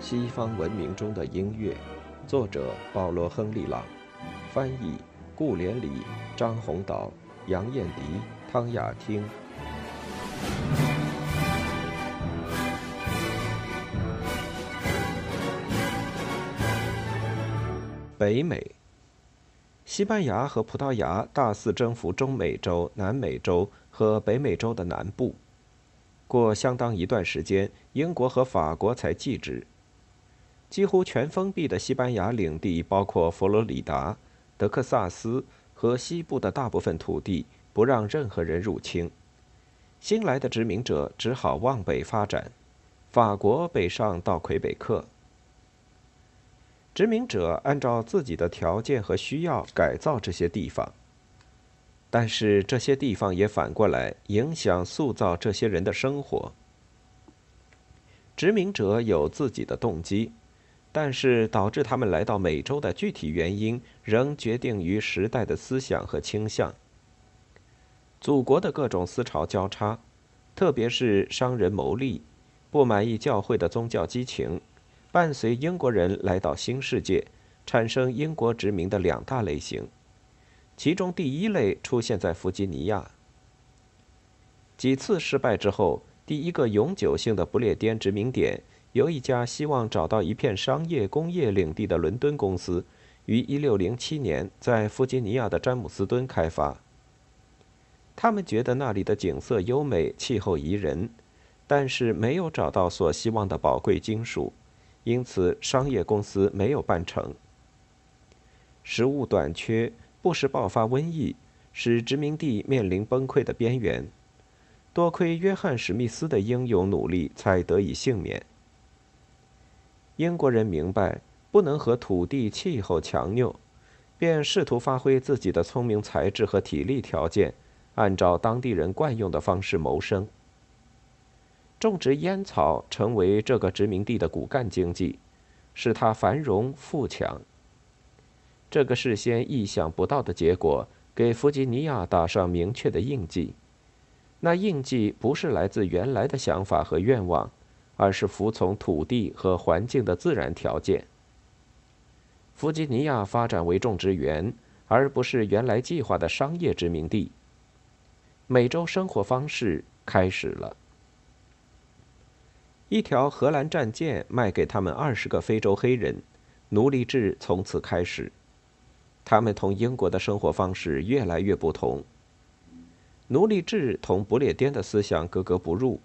西方文明中的音乐，作者保罗·亨利·朗，翻译顾连理、张宏岛、杨艳迪、汤雅汀。北美，西班牙和葡萄牙大肆征服中美洲、南美洲和北美洲的南部。过相当一段时间，英国和法国才继之。几乎全封闭的西班牙领地包括佛罗里达、德克萨斯和西部的大部分土地，不让任何人入侵。新来的殖民者只好往北发展，法国北上到魁北克。殖民者按照自己的条件和需要改造这些地方，但是这些地方也反过来影响塑造这些人的生活。殖民者有自己的动机。但是，导致他们来到美洲的具体原因，仍决定于时代的思想和倾向。祖国的各种思潮交叉，特别是商人牟利、不满意教会的宗教激情，伴随英国人来到新世界，产生英国殖民的两大类型。其中第一类出现在弗吉尼亚。几次失败之后，第一个永久性的不列颠殖民点。由一家希望找到一片商业工业领地的伦敦公司，于1607年在弗吉尼亚的詹姆斯敦开发。他们觉得那里的景色优美，气候宜人，但是没有找到所希望的宝贵金属，因此商业公司没有办成。食物短缺，不时爆发瘟疫，使殖民地面临崩溃的边缘。多亏约翰史密斯的英勇努力，才得以幸免。英国人明白不能和土地气候强拗，便试图发挥自己的聪明才智和体力条件，按照当地人惯用的方式谋生。种植烟草成为这个殖民地的骨干经济，使它繁荣富强。这个事先意想不到的结果，给弗吉尼亚打上明确的印记。那印记不是来自原来的想法和愿望。而是服从土地和环境的自然条件。弗吉尼亚发展为种植园，而不是原来计划的商业殖民地。美洲生活方式开始了。一条荷兰战舰卖给他们二十个非洲黑人，奴隶制从此开始。他们同英国的生活方式越来越不同。奴隶制同不列颠的思想格格不入。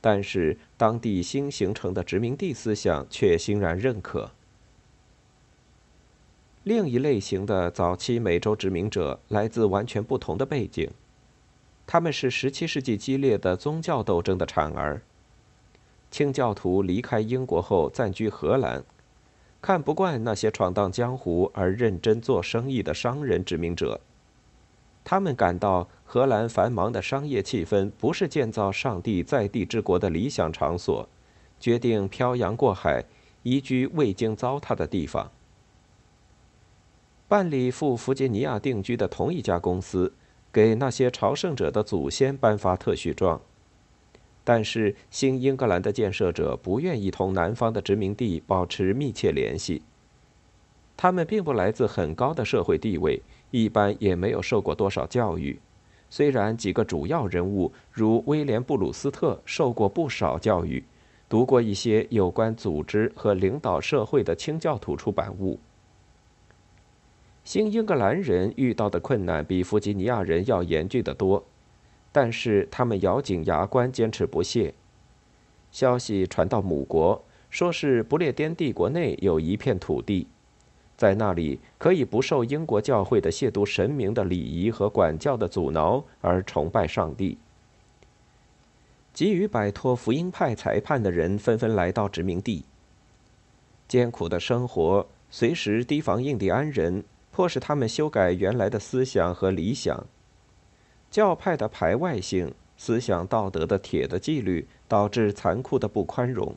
但是，当地新形成的殖民地思想却欣然认可。另一类型的早期美洲殖民者来自完全不同的背景，他们是17世纪激烈的宗教斗争的产儿。清教徒离开英国后暂居荷兰，看不惯那些闯荡江湖而认真做生意的商人殖民者。他们感到荷兰繁忙的商业气氛不是建造上帝在地之国的理想场所，决定漂洋过海，移居未经糟蹋的地方。办理赴弗吉尼亚定居的同一家公司，给那些朝圣者的祖先颁发特许状，但是新英格兰的建设者不愿意同南方的殖民地保持密切联系。他们并不来自很高的社会地位。一般也没有受过多少教育，虽然几个主要人物如威廉·布鲁斯特受过不少教育，读过一些有关组织和领导社会的清教徒出版物。新英格兰人遇到的困难比弗吉尼亚人要严峻得多，但是他们咬紧牙关，坚持不懈。消息传到母国，说是不列颠帝国内有一片土地。在那里，可以不受英国教会的亵渎神明的礼仪和管教的阻挠而崇拜上帝。急于摆脱福音派裁判的人纷纷来到殖民地。艰苦的生活随时提防印第安人，迫使他们修改原来的思想和理想。教派的排外性、思想道德的铁的纪律，导致残酷的不宽容。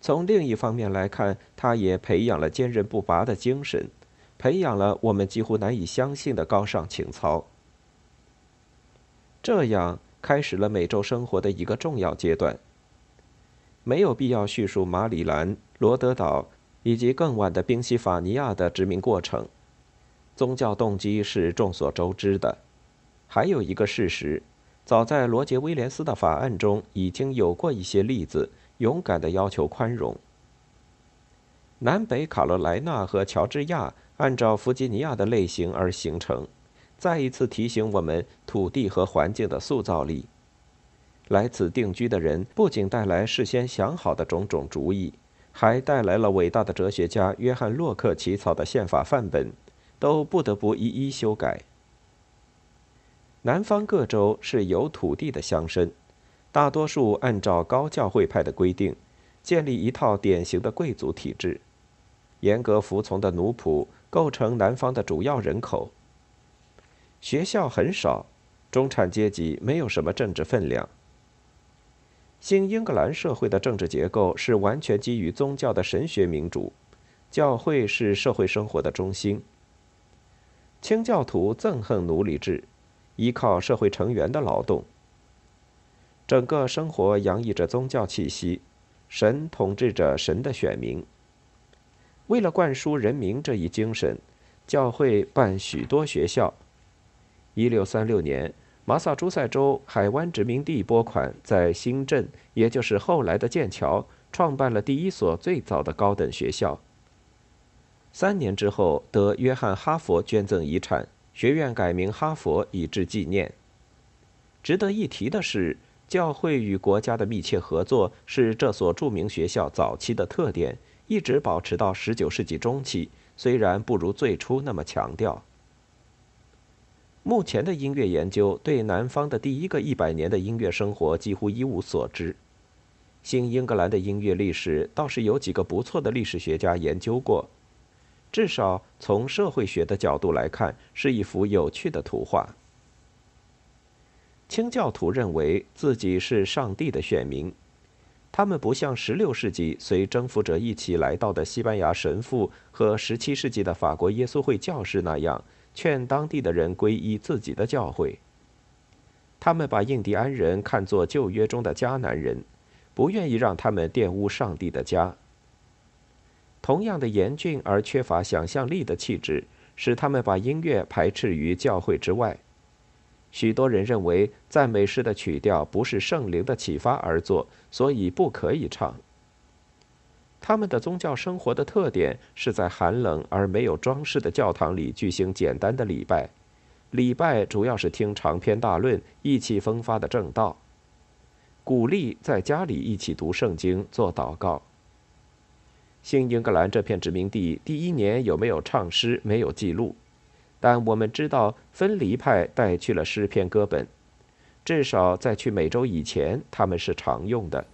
从另一方面来看，他也培养了坚韧不拔的精神，培养了我们几乎难以相信的高尚情操。这样开始了美洲生活的一个重要阶段。没有必要叙述马里兰、罗德岛以及更晚的宾夕法尼亚的殖民过程。宗教动机是众所周知的。还有一个事实，早在罗杰·威廉斯的法案中已经有过一些例子，勇敢地要求宽容。南北卡罗来纳和乔治亚按照弗吉尼亚的类型而形成，再一次提醒我们土地和环境的塑造力。来此定居的人不仅带来事先想好的种种主意，还带来了伟大的哲学家约翰·洛克起草的宪法范本，都不得不一一修改。南方各州是有土地的乡绅，大多数按照高教会派的规定，建立一套典型的贵族体制。严格服从的奴仆构成南方的主要人口。学校很少，中产阶级没有什么政治分量。新英格兰社会的政治结构是完全基于宗教的神学民主，教会是社会生活的中心。清教徒憎恨奴隶制，依靠社会成员的劳动。整个生活洋溢着宗教气息，神统治着神的选民。为了灌输人民这一精神，教会办许多学校。一六三六年，马萨诸塞州海湾殖民地拨款在新镇，也就是后来的剑桥，创办了第一所最早的高等学校。三年之后，得约翰·哈佛捐赠遗产，学院改名哈佛以致纪念。值得一提的是，教会与国家的密切合作是这所著名学校早期的特点。一直保持到19世纪中期，虽然不如最初那么强调。目前的音乐研究对南方的第一个一百年的音乐生活几乎一无所知。新英格兰的音乐历史倒是有几个不错的历史学家研究过，至少从社会学的角度来看，是一幅有趣的图画。清教徒认为自己是上帝的选民。他们不像16世纪随征服者一起来到的西班牙神父和17世纪的法国耶稣会教士那样，劝当地的人皈依自己的教会。他们把印第安人看作旧约中的迦南人，不愿意让他们玷污上帝的家。同样的严峻而缺乏想象力的气质，使他们把音乐排斥于教会之外。许多人认为赞美诗的曲调不是圣灵的启发而作，所以不可以唱。他们的宗教生活的特点是在寒冷而没有装饰的教堂里举行简单的礼拜，礼拜主要是听长篇大论、意气风发的正道，鼓励在家里一起读圣经、做祷告。新英格兰这片殖民地第一年有没有唱诗，没有记录。但我们知道，分离派带去了诗篇歌本，至少在去美洲以前，他们是常用的。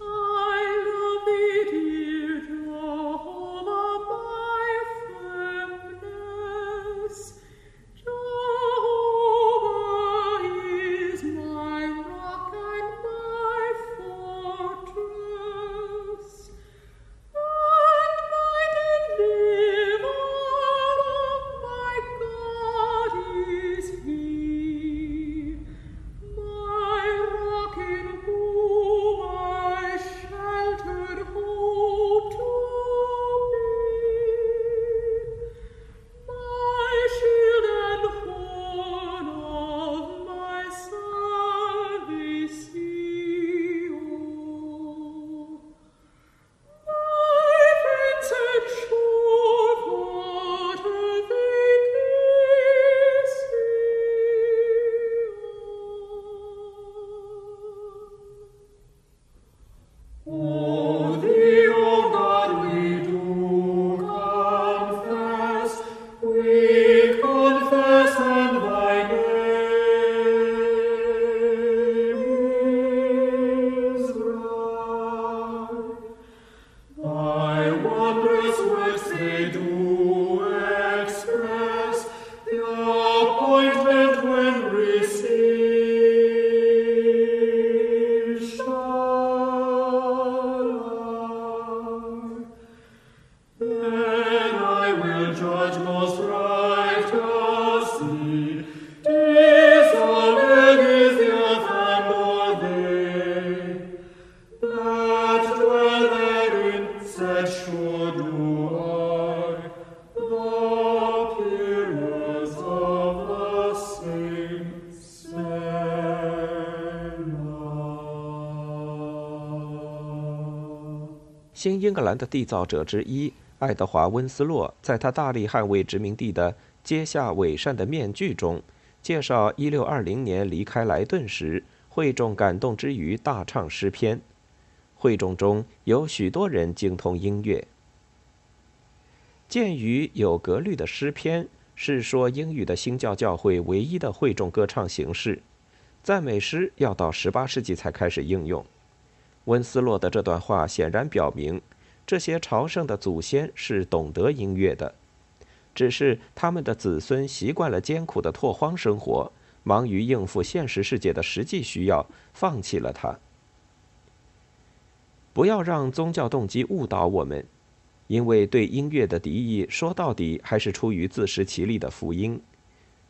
格兰的缔造者之一爱德华·温斯洛，在他大力捍卫殖民地的揭下伪善的面具中，介绍1620年离开莱顿时，会众感动之余大唱诗篇。会众中有许多人精通音乐。鉴于有格律的诗篇是说英语的新教教会唯一的会众歌唱形式，赞美诗要到18世纪才开始应用。温斯洛的这段话显然表明，这些朝圣的祖先是懂得音乐的，只是他们的子孙习惯了艰苦的拓荒生活，忙于应付现实世界的实际需要，放弃了它。不要让宗教动机误导我们，因为对音乐的敌意说到底还是出于自食其力的福音，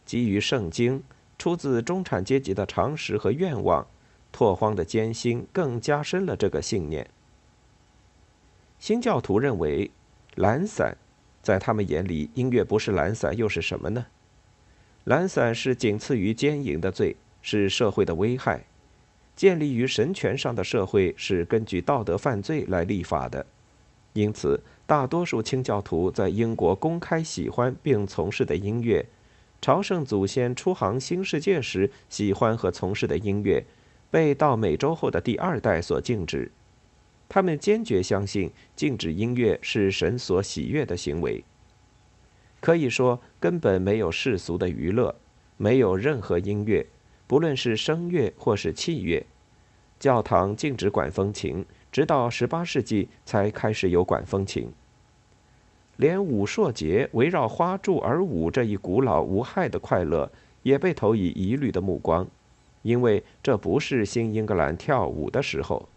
基于圣经，出自中产阶级的常识和愿望，拓荒的艰辛更加深了这个信念。新教徒认为，懒散，在他们眼里，音乐不是懒散又是什么呢？懒散是仅次于奸淫的罪，是社会的危害。建立于神权上的社会是根据道德犯罪来立法的，因此，大多数清教徒在英国公开喜欢并从事的音乐，朝圣祖先出航新世界时喜欢和从事的音乐，被到美洲后的第二代所禁止。他们坚决相信禁止音乐是神所喜悦的行为。可以说，根本没有世俗的娱乐，没有任何音乐。不论是声乐或是器乐，教堂禁止管风琴，直到十八世纪才开始有管风琴。连武硕节围绕花柱而舞这一古老无害的快乐，也被投以疑虑的目光，因为这不是新英格兰跳舞的时候。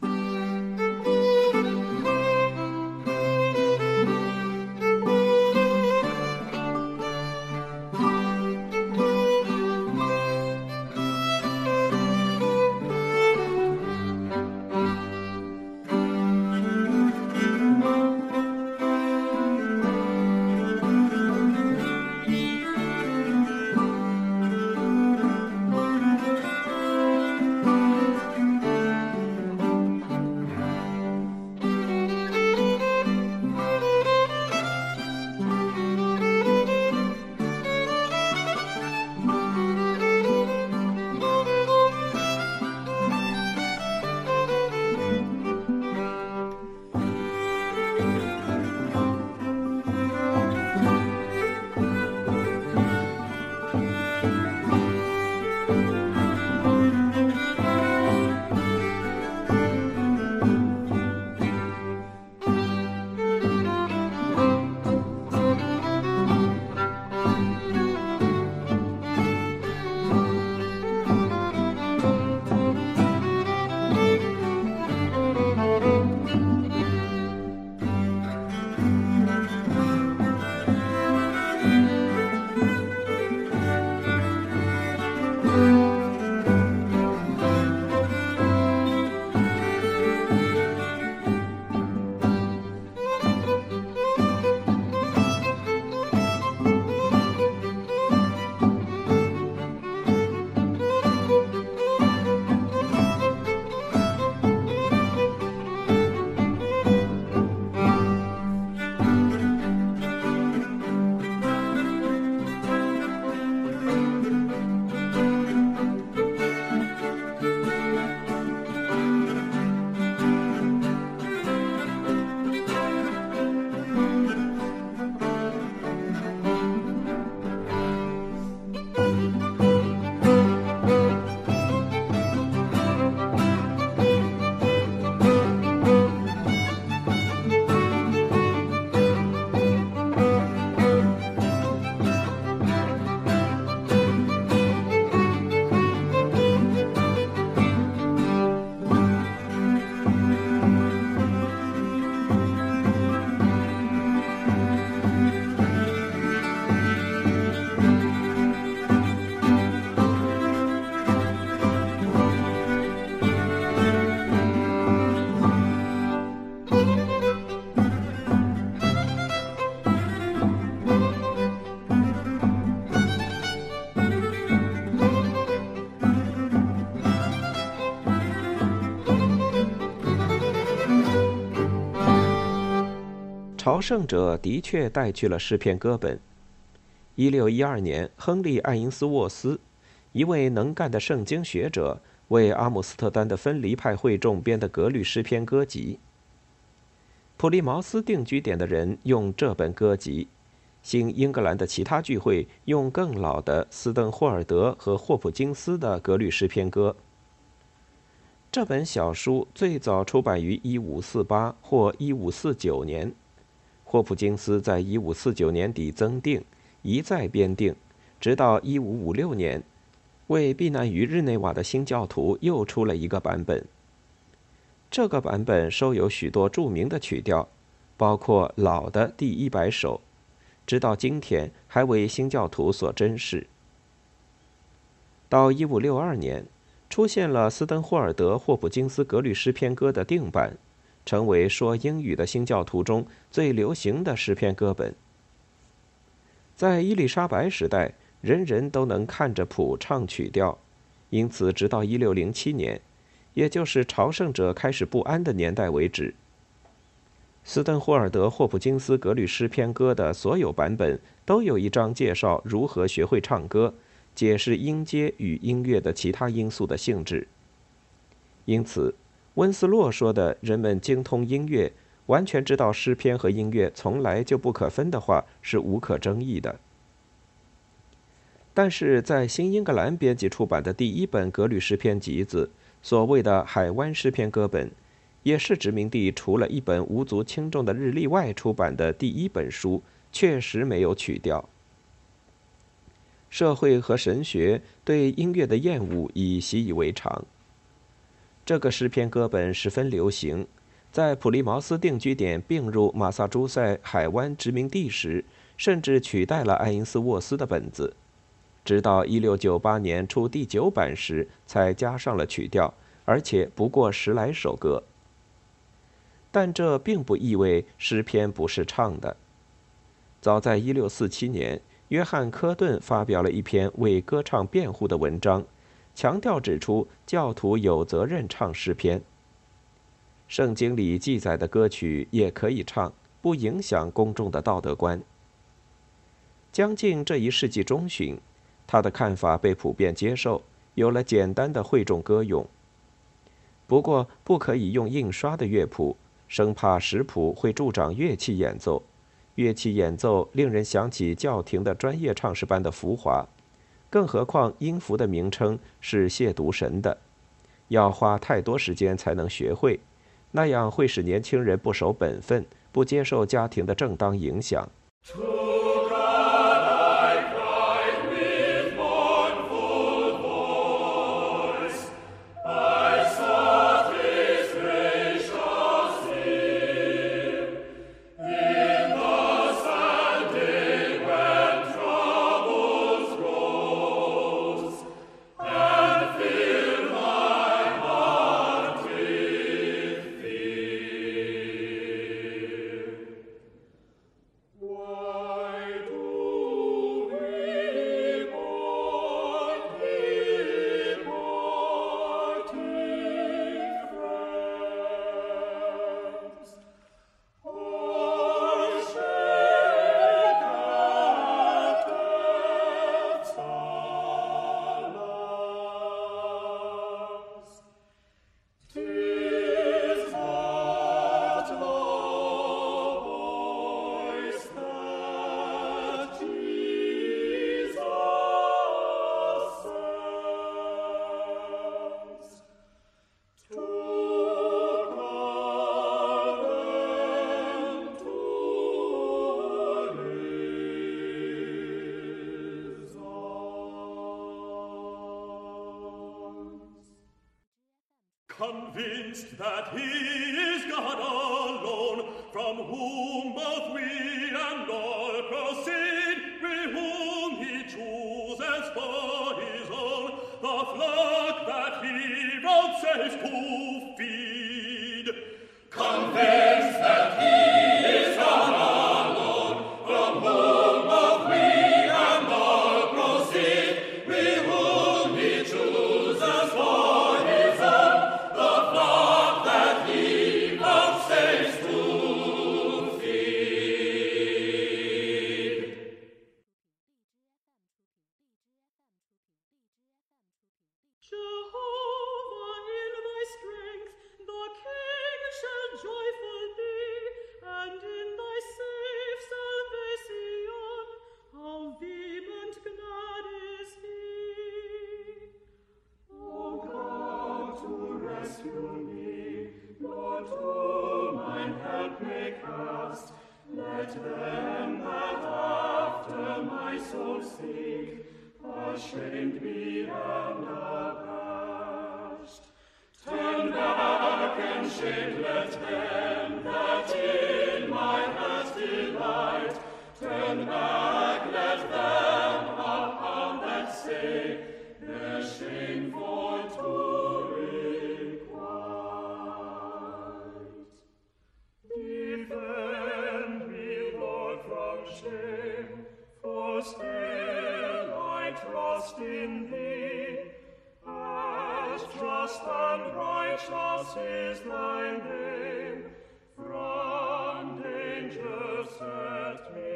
朝圣者的确带去了诗篇歌本。一六一二年，亨利·爱因斯沃斯，一位能干的圣经学者，为阿姆斯特丹的分离派会众编的格律诗篇歌集。普利茅斯定居点的人用这本歌集，新英格兰的其他聚会用更老的斯登霍尔德和霍普金斯的格律诗篇歌。这本小书最早出版于1548或1549年，霍普金斯在1549年底增订。一再编订，直到一五五六年，为避难于日内瓦的新教徒又出了一个版本。这个版本收有许多著名的曲调，包括老的第一百首，直到今天还为新教徒所珍视。到一五六二年，出现了斯登霍尔德霍普金斯格律诗篇歌的定版，成为说英语的新教徒中最流行的诗篇歌本。在伊丽莎白时代，人人都能看着谱唱曲调，因此，直到1607年，也就是朝圣者开始不安的年代为止，斯登霍尔德霍普金斯格律诗篇歌的所有版本都有一章介绍如何学会唱歌，解释音阶与音乐的其他因素的性质。因此，温斯洛说的“人们精通音乐”。完全知道诗篇和音乐从来就不可分的话是无可争议的。但是在新英格兰编辑出版的第一本格律诗篇集子，所谓的海湾诗篇歌本，也是殖民地除了一本无足轻重的日历外出版的第一本书，确实没有曲调。社会和神学对音乐的厌恶已习以为常。这个诗篇歌本十分流行。在普利茅斯定居点并入马萨诸塞海湾殖民地时，甚至取代了爱因斯沃斯的本子，直到1698年出第九版时才加上了曲调，而且不过十来首歌。但这并不意味诗篇不是唱的。早在1647年，约翰·科顿发表了一篇为歌唱辩护的文章，强调指出教徒有责任唱诗篇。圣经里记载的歌曲也可以唱，不影响公众的道德观。将近这一世纪中旬，他的看法被普遍接受，有了简单的会众歌咏。不过，不可以用印刷的乐谱，生怕识谱会助长乐器演奏。乐器演奏令人想起教廷的专业唱诗班的浮华，更何况音符的名称是亵渎神的，要花太多时间才能学会。那样会使年轻人不守本分，不接受家庭的正当影响。That he is God alone, from whom both we and all proceed, we whom he chooses for his own, the flock that he vouchsafes to feed. Convinced ashamed be and abashed. Turn back and shame, let them that in my heart delight. Turn back, let them upon that say, their shameful to requite. Defend me, Lord, from shame, for still just and righteous is Thy name, from danger set me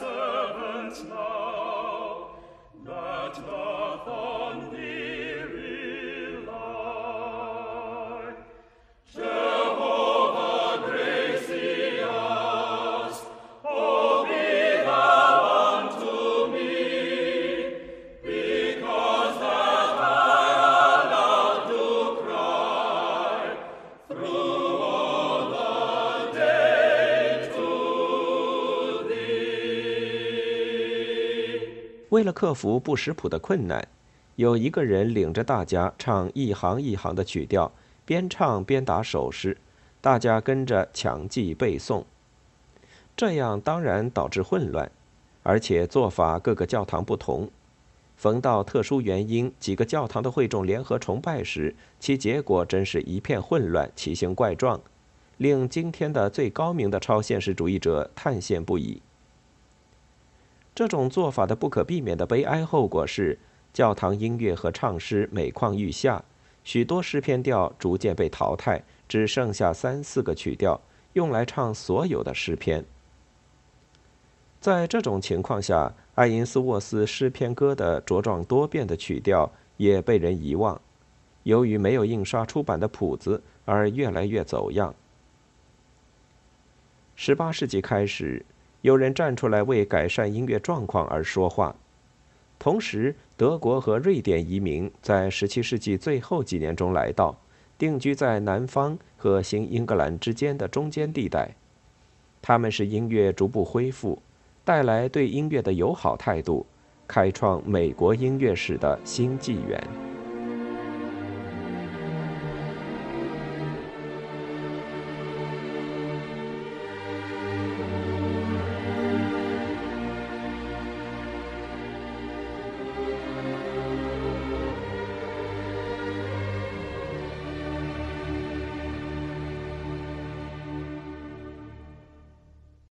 servants now. 为了克服不识谱的困难，有一个人领着大家唱一行一行的曲调，边唱边打手势，大家跟着强记背诵。这样当然导致混乱，而且做法各个教堂不同。逢到特殊原因，几个教堂的会众联合崇拜时，其结果真是一片混乱，奇形怪状，令今天的最高明的超现实主义者叹羡不已。这种做法的不可避免的悲哀后果是，教堂音乐和唱诗每况愈下，许多诗篇调逐渐被淘汰，只剩下三四个曲调用来唱所有的诗篇。在这种情况下，爱因斯沃斯诗篇歌的茁壮多变的曲调也被人遗忘，由于没有印刷出版的谱子而越来越走样。十八世纪开始，有人站出来为改善音乐状况而说话。同时，德国和瑞典移民在十七世纪最后几年中来到，定居在南方和新英格兰之间的中间地带。他们使音乐逐步恢复，带来对音乐的友好态度，开创美国音乐史的新纪元。